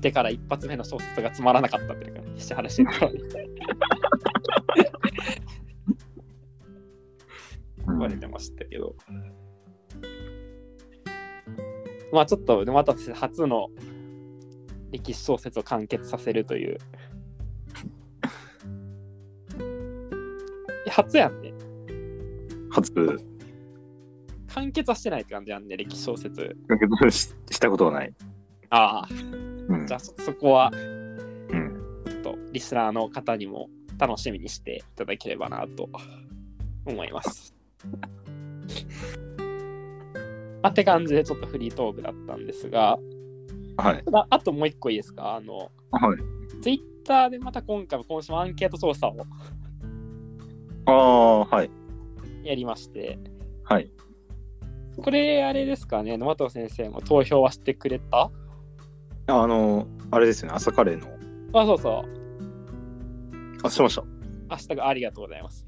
てから一発目の小説がつまらなかったっていうか、石原慎太郎に言われてましたけど。まあちょっと、また初の歴史小説を完結させるという。初やんね。初、完結はしてないって感じやんね、歴史小説。ししたことはない。ああ、うんじゃあそそこは、うん。ちょっとリスナーの方にも楽しみにしていただければなと思います。まあ、って感じでちょっとフリートークだったんですが、はい。ただあともう一個いいですか？あの、はい。ツイッターでまた今回も今週もアンケート調査をああ、はい。やりまして、はい。これあれですかね、沼藤先生も投票はしてくれた？あの、あれですよね、朝カレーの。あ、そうそう。あ、しました。明日がありがとうございます。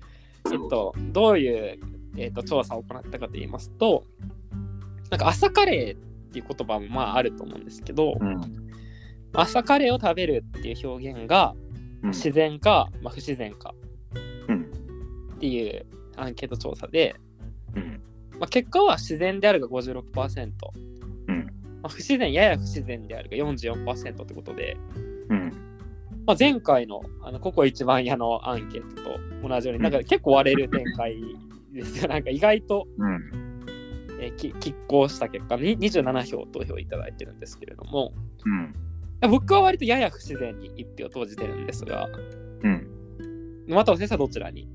えっと、どういう、えっと、調査を行ったかと言いますと、なんか朝カレーっていう言葉もまああると思うんですけど、うん。朝カレーを食べるっていう表現がうん自然か、まあ、不自然かうん。っていうアンケート調査で、うん。まあ、結果は自然であるが56%、うん。まあ、不自然やや不自然であるが44%ってことで、うん。まあ、前回のあのココ一番屋のアンケートと同じように、なんか結構割れる展開ですよ。なんか意外と、うん。えーき拮抗した結果に27票投票いただいてるんですけれども、うん。僕は割とやや不自然に1票投じてるんですが、うん。また先生はどちらに？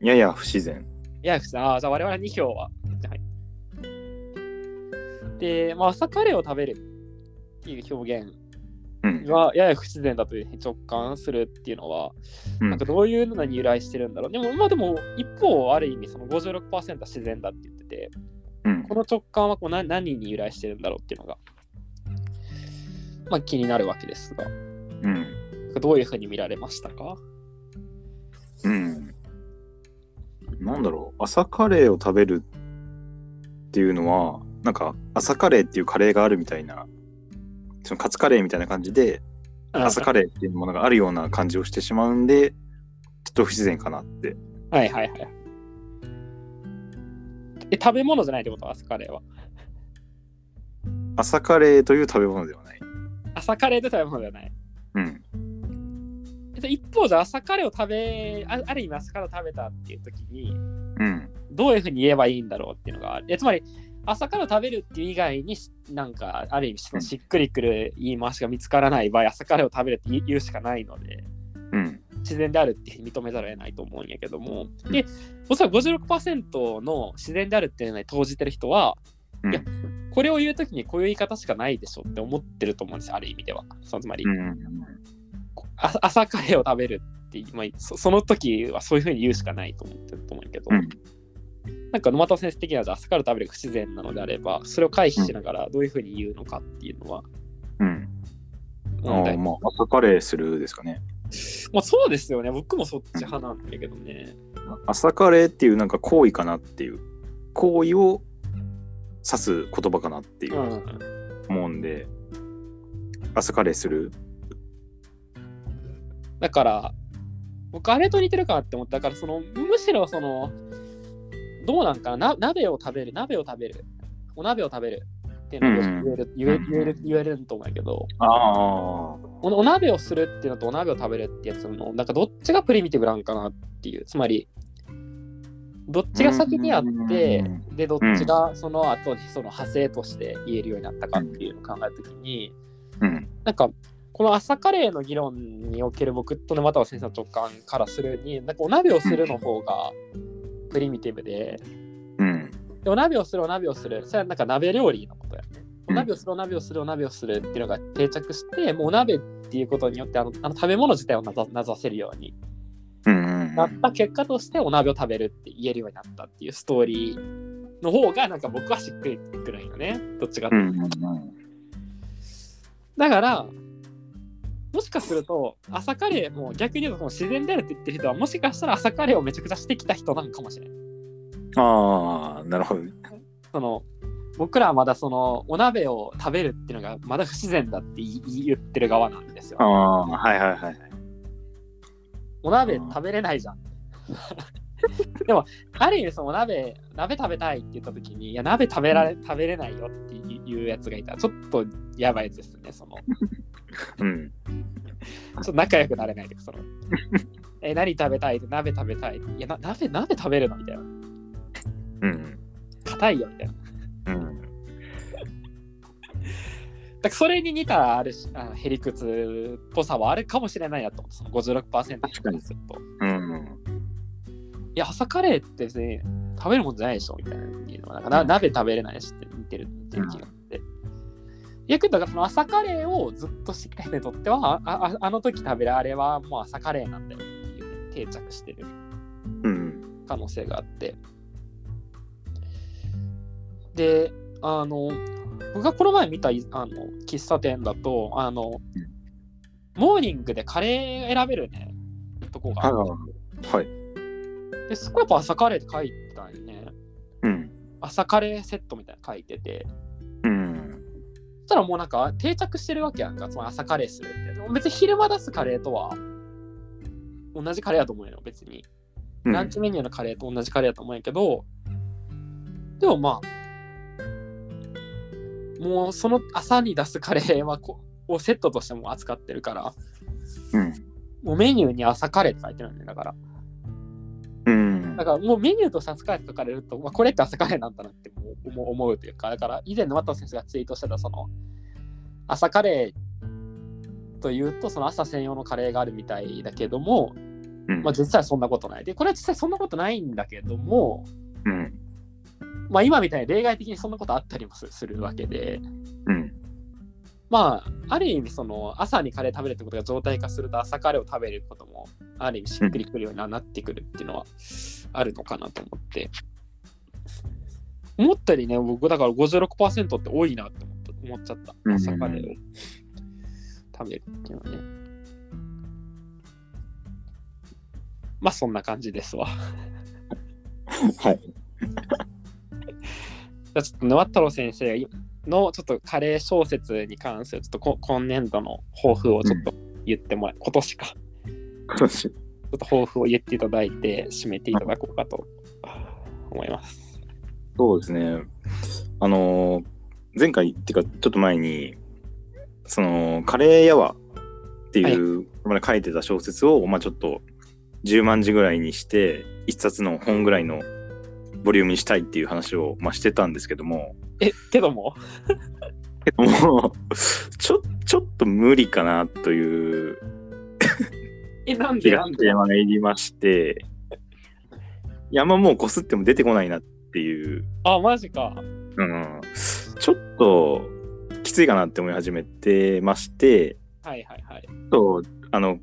やや不自然。やや不自然。ああ、じゃあ我々2票は。はい。で、まあ、朝カレーを食べるっていう表現うん。がやや不自然だという直感するっていうのは、うんなんかどういうのに由来してるんだろう。でも、まあでも、一方、ある意味、その56%は自然だって言ってて、うんこ。の直感はこう何何に由来してるんだろうっていうのが、まあ気になるわけですが、うん。どういうふうに見られましたか？うん。なんだろう、朝カレーを食べるっていうのは、なんか朝カレーっていうカレーがあるみたいな、そのカツカレーみたいな感じで、朝カレーっていうものがあるような感じをしてしまうんで、ちょっと不自然かなって。はいはいはい。え、食べ物じゃないってこと？朝カレーは。朝カレーという食べ物ではない。朝カレーと食べ物ではない。うん。えっと一方じゃ朝カレーを食べあ、ある意味朝カレーを食べたっていう時に、うん。どういうふうに言えばいいんだろうっていうのがある。えつまり、朝から食べるっていう以外にし、なんか、ある意味、しっくりくる言い回しが見つからない場合、朝からを食べるって言うしかないので、うん。自然であるって認めざるを得ないと思うんやけども、で、おそらく56%の自然であるっていうのに投じてる人は、うんいや、これを言うときにこういう言い方しかないでしょって思ってると思うんですよ、ある意味では。そのつまり、うん。あ朝カレーを食べるって、まあ、そその時はそういうふうに言うしかないと思ってると思うんやけど、うんなんか沼田先生的にはじゃあ朝から食べるが不自然なのであれば、それを回避しながらどういうふうに言うのかっていうのはうん。あ、まあ、朝カレーするですかね。まあそうですよね。僕もそっち派なんだけどね。朝カレーっていうなんか行為かなっていう、行為を指す言葉かなっていううん。思うんで、朝カレーする。だから、僕あれと似てるかなって思った。だから、その、むしろその、どうなんかな、な？鍋を食べる、鍋を食べる、お鍋を食べるっていうのをうん言える、言え言える、言えると思うんやけど、ああ。おお鍋をするっていうのとお鍋を食べるってやつの、なんかどっちがプリミティブなんかなっていう、つまり、どっちが先にあって、で、どっちがその後にその派生として言えるようになったかっていうのを考えたときに、うん。なんか、この朝カレーの議論における僕と沼田先生の直感からするに、なんかお鍋をするの方がプリミティブで、うん。でお鍋をする、お鍋をする、それはなんか鍋料理のことやね。おうん鍋をする、お鍋をする、お鍋をするっていうのが定着して、もうお鍋っていうことによってあのあの食べ物自体をなざなざせるようにうん。なった結果としてお鍋を食べるって言えるようになったっていうストーリーの方がなんか僕はしっくりくるんよね。どっちかってう。いうんとだから、もしかすると、朝カレーも逆に言うとその自然であるって言ってる人は、もしかしたら朝カレーをめちゃくちゃしてきた人なのかもしれない。ああ、なるほど。その僕らはまだそのお鍋を食べるっていうのがまだ不自然だって言ってる側なんですよあ。あ、はいはいはい。お鍋食べれないじゃん。(laughs) でも、ある意味そのお鍋、鍋食べたいって言った時に、いや、鍋食べられ食べれないよっていうやつがいたら、ちょっとやばいですね。そのうん。ちょっと仲良くなれないでその。(laughs) え、何食べたい？って鍋食べたい？いや、な鍋、鍋食べるの？みたいな。うん。硬いよみたいな。うん。だからそれに似たあるしあへりくつっぽさはあるかもしれないなと思って、その56%確かにすると。うん。いや、朝カレーって別に食べるもんじゃないでしょみたいないうのは、なんかな鍋食べれないしって似てる似てる気があって。逆にだからその朝カレーをずっとしてきた人にとっては、あああの時食べるあれはもう朝カレーなんだよっていう、ね、定着してるうん。可能性があって。で、あの、僕がこの前見たいあの喫茶店だと、あの、モーニングでカレー選べるね、とこがあってはい。で、そこやっぱ朝カレーって書いてたんよね。うん。朝カレーセットみたいなの書いてて、うん。そしたらもうなんか定着してるわけやんか、その朝カレーするって。でも別に昼間出すカレーとは同じカレーやと思うよ、別に。ランチメニューのカレーと同じカレーやと思うんやけど、でもまあ、もうその朝に出すカレーはこをセットとしても扱ってるから、うん。もうメニューに朝カレーって書いてるんだよ、だから。うん。だからもうメニューとして朝カレーって書かれると、まあ、これって朝カレーなんだなって思う思うというか、だから以前の綿先生がツイートしてたその朝カレーというとその朝専用のカレーがあるみたいだけども、うんまあ、実際そんなことない。で、これは実際そんなことないんだけども、うん。まあ今みたいに例外的にそんなことあったりもすするわけで、うん。まあある意味その朝にカレー食べるってことが常態化すると朝カレーを食べることもある意味しっくりくるようになってくるっていうのはあるのかなと思って。思ったよりね、僕だから56%って多いなって思っちゃった。うん朝カレーを食べるっていうのはね。まあそんな感じですわ。(laughs) はい。じゃあちょっと沼太郎先生のちょっとカレー小説に関するちょっとこ今年度の抱負をちょっと言ってもらい、今年か。今年。ちょっと抱負を言っていただいて締めていただこうかと思います。そうですね。あのー前回っていうかちょっと前にそのカレー屋はっていう、まだ書いてた小説をまあちょっと10万字ぐらいにして一冊の本ぐらいのボリュームにしたいっていう話を、まあ、してたんですけども。え、けども、けどもちょちょっと無理かなというえ、なん気でなんでがいりまして。山もうこすっても出てこないなっていう。あ、マジか。うん、ちょっときついかなって思い始めてまして、はいはいはい。とあの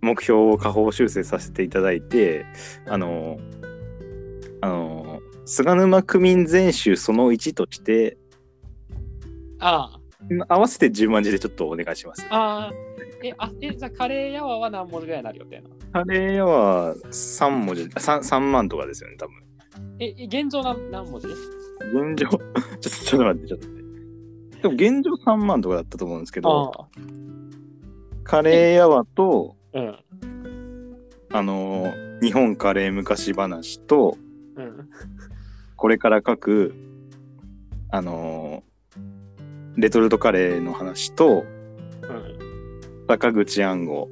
目標を下方修正させていただいて、あの、あの、菅沼区民全集その1として、あ合わせて10万字でちょっとお願いします。あ、ああ、え、あ、え、じゃあカレー屋は何文字ぐらいになる予定なの？カレー屋は3文字、3, 3万とかですよね、多分。え、え現状何何文字？現状、ちょっとちょっと待って、ちょっと待って。でも現状3万とかだったと思うんですけど、あカレー屋はと、あ、うん。あの、日本カレー昔話と、うん。これから書く、あの、レトルトカレーの話と、うん。坂口暗号。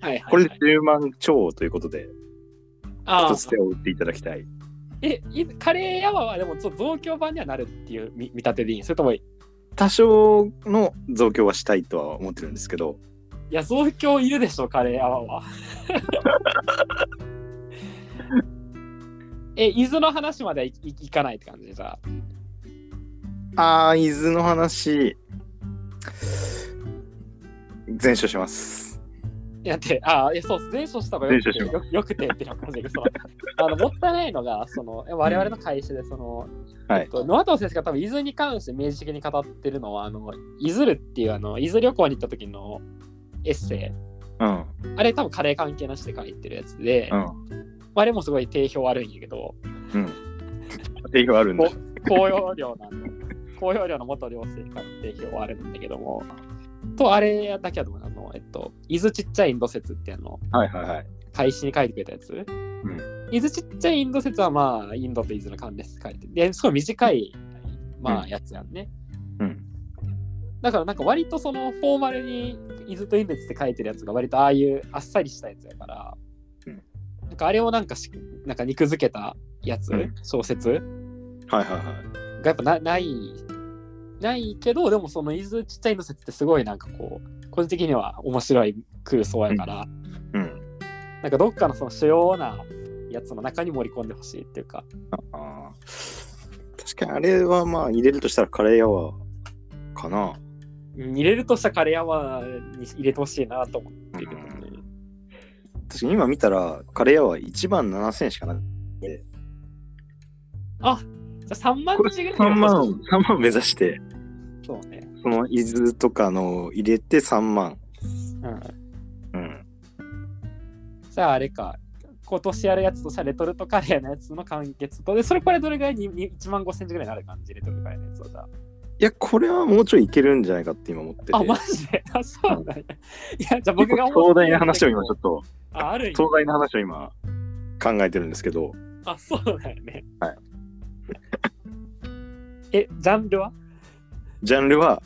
はいはい、はい。これで10万超ということで、一つ手を打っていただきたい。え、いカレー屋はでも増強版にはなるっていう見見立てでいいそれとも、い多少の増強はしたいとは思ってるんですけど、や、増強いるでしょ、カレー屋は。(laughs) え、伊豆の話まではいかないって感じじゃあ。あー、伊豆の話、全書します。いやって、ああ、いやそう、全書した方がよくてよよくてっていう感じで、そうあのもったいないのが、その我々の会社で、その、はい。えっと、野藤先生が多分伊豆に関して明示的に語ってるのは、あの、伊豆るっていうあの、伊豆旅行に行った時のエッセイ、うん、あれ多分カレー関係なしで書いてるやつで、うん、あれもすごい定評悪いんやけど、うん。定評あるんだ。高容量なの、高容量の元寮生から定評はあるんだけども、と、あれだけはどうなの、えっと、伊豆ちっちゃいインド説っていうの、はいはいはい。開始に書いてくれたやつ。伊豆ちっちゃいインド説はまあ、インドと伊豆の関連って書いてて、ですごい短い、まあ、うんやつやんね。うん。だからなんか割とそのフォーマルに伊豆とインドって書いてるやつが割とああいうあっさりしたやつやから、かあれをなんかしなんか肉付けたやつ、うん小説？はいはいはい。がやっぱなない、ないけど、でもその伊豆ちっちゃいインド説ってすごいなんかこう、個人的には面白い空想やから、うん。なんかどっかのその主要なやつの中に盛り込んでほしいっていうか、あー確かにあれはまあ入れるとしたらカレー屋はかな。うん入れるとしたカレー屋はに入れてほしいなと思ってるけどね。確かに今見たらカレー屋は1万7000しかなくて。あじゃあ3万これ字ぐらい3万欲しい、3万目指して、そうね。その伊豆とかの入れて3万。うん。うん。じゃああれか、今年やるやつとしたらレトルトカレーのやつの完結と、で、それこれどれぐらい？にに1万5千字ぐらいになる感じ、レトルトカレーのやつはじゃあ。いや、これはもうちょいいけるんじゃないかって今思ってて。あ、マジで？あ、そうなんや。いや、じゃあ僕が壮大な話を今ちょっと、あ、あるんや壮大な話を今考えてるんですけど、あ、そうだよね。はい。(laughs) え、ジャンルは？ジャンルは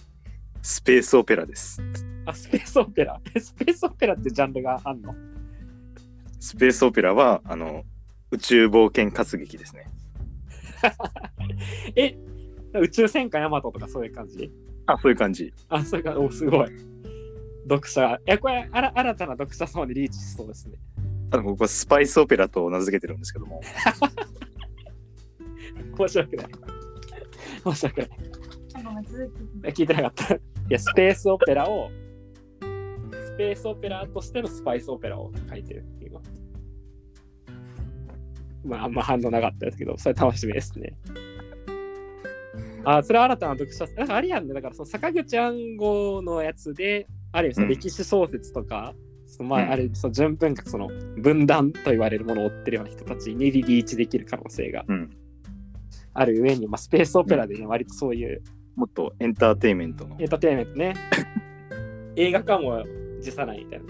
スペースオペラです。あ、スペースオペラ？えスペースオペラってジャンルがあんの？スペースオペラは、あの、宇宙冒険活劇ですね。(laughs) え、宇宙戦艦ヤマトとかそういう感じ？あ、そういう感じ。あ、それか、お、すごい。読者、いや、これ、あら新たな読者層にリーチしそうですね。あの、ここはスパイスオペラと名付けてるんですけども。面白くない。面白くない。聞いてなかった。いや、スペースオペラを、スペースオペラとしてのスパイスオペラを書いてるっていうの。まあ、あんま反応なかったですけど、それ楽しみですね。あ、それは新たな読者、なんかあれやんね、だからその坂口暗号のやつで、ある意味そのうん歴史小説とか、そのまうんあ、あれ、その純文学、その分断と言われるものを追ってるような人たちにリーチできる可能性がうん。ある上に、まあ、スペースオペラでね、割とそういうもっとエンターテインメントのエンターテインメントね。(laughs) 映画化も辞さないみたいな。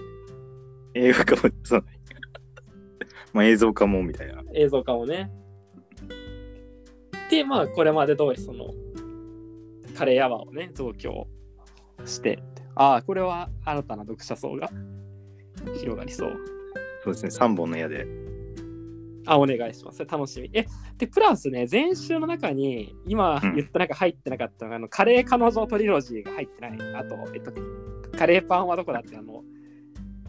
映画化もそうまあ映像化もみたいな。映像化もね。で、まあ、これまで通り、その、カレーアワーをね、増強して、ああ、これは新たな読者層が広がりそう。そうですね、3本の矢で。あ、お願いします。楽しみ。え、で、プラスね、前週の中に、今うん言った中入ってなかったのが、あの、カレー彼女トリロジーが入ってない。あと、えっと、カレーパンはどこだって、あの、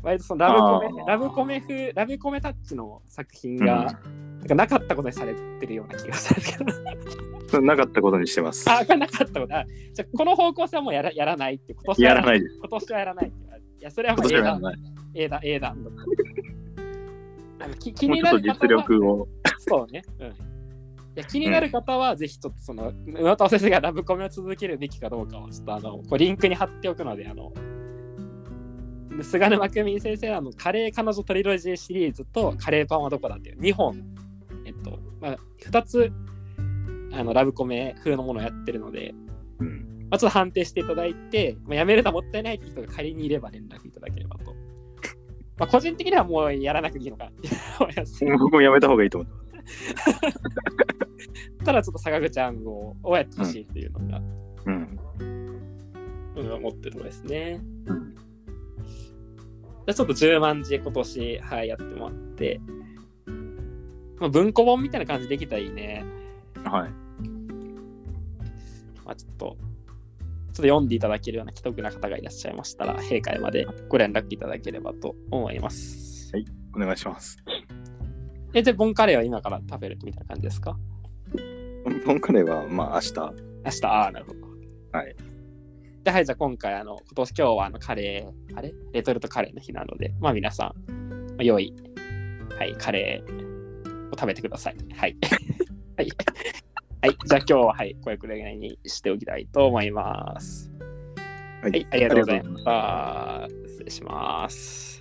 割とそのラブコメラブコメ風、ラブコメタッチの作品が、なんかなかったことにされてるような気がしたんですけど。うん、なかったことにしてます。あ、なかったこと。あじゃあこの方向性はもうやらやらないって、今年はやらないです。今年はやらない。いや、それはも今う英断、年はやらない。英断、英断。あのき気になる方は、力を。そうね。うん。いや気になる方は、ぜひちょっとその、村田先生がラブコメを続けるべきかどうかを、ちょっとあの、こうリンクに貼っておくので、あの、菅沼久美先生のあのカレー彼女トリロジーシリーズとカレーパンはどこだっていう2本、えっと、まあ、2つ、あの、ラブコメ風のものをやってるので、うん。まあ、ちょっと判定していただいて、まあ、やめるのはもったいないって人が仮にいれば連絡いただければと。まあ、個人的にはもうやらなくていいのかなって思います。(laughs) 僕もやめた方がいいと思う。(laughs) ただちょっと坂口暗号をやってほしいっていうのが、うん。うん、思ってるところですね。うんじゃあちょっと10万字今年、はい、やってもらって、まあ、文庫本みたいな感じできたらいいね。はい。まあ、ちょっと、ちょっと読んでいただけるような既得な方がいらっしゃいましたら、閉会までご連絡いただければと思います。お願いします。え、じゃあ、ボンカレーは今から食べるみたいな感じですか？ボンカレーは、まあ、明日。明日、ああ、なるほど。はい。で、はい、じゃあ今回、あの、今年、今日はあのカレー、あれ？レトルトカレーの日なので、まあ皆さん、まあ、良い、はい、カレーを食べてください。はい。(laughs) はい。はい、じゃあ今日は、はい、これくらいにしておきたいと思います。はいはい、ありがとうございました。失礼します。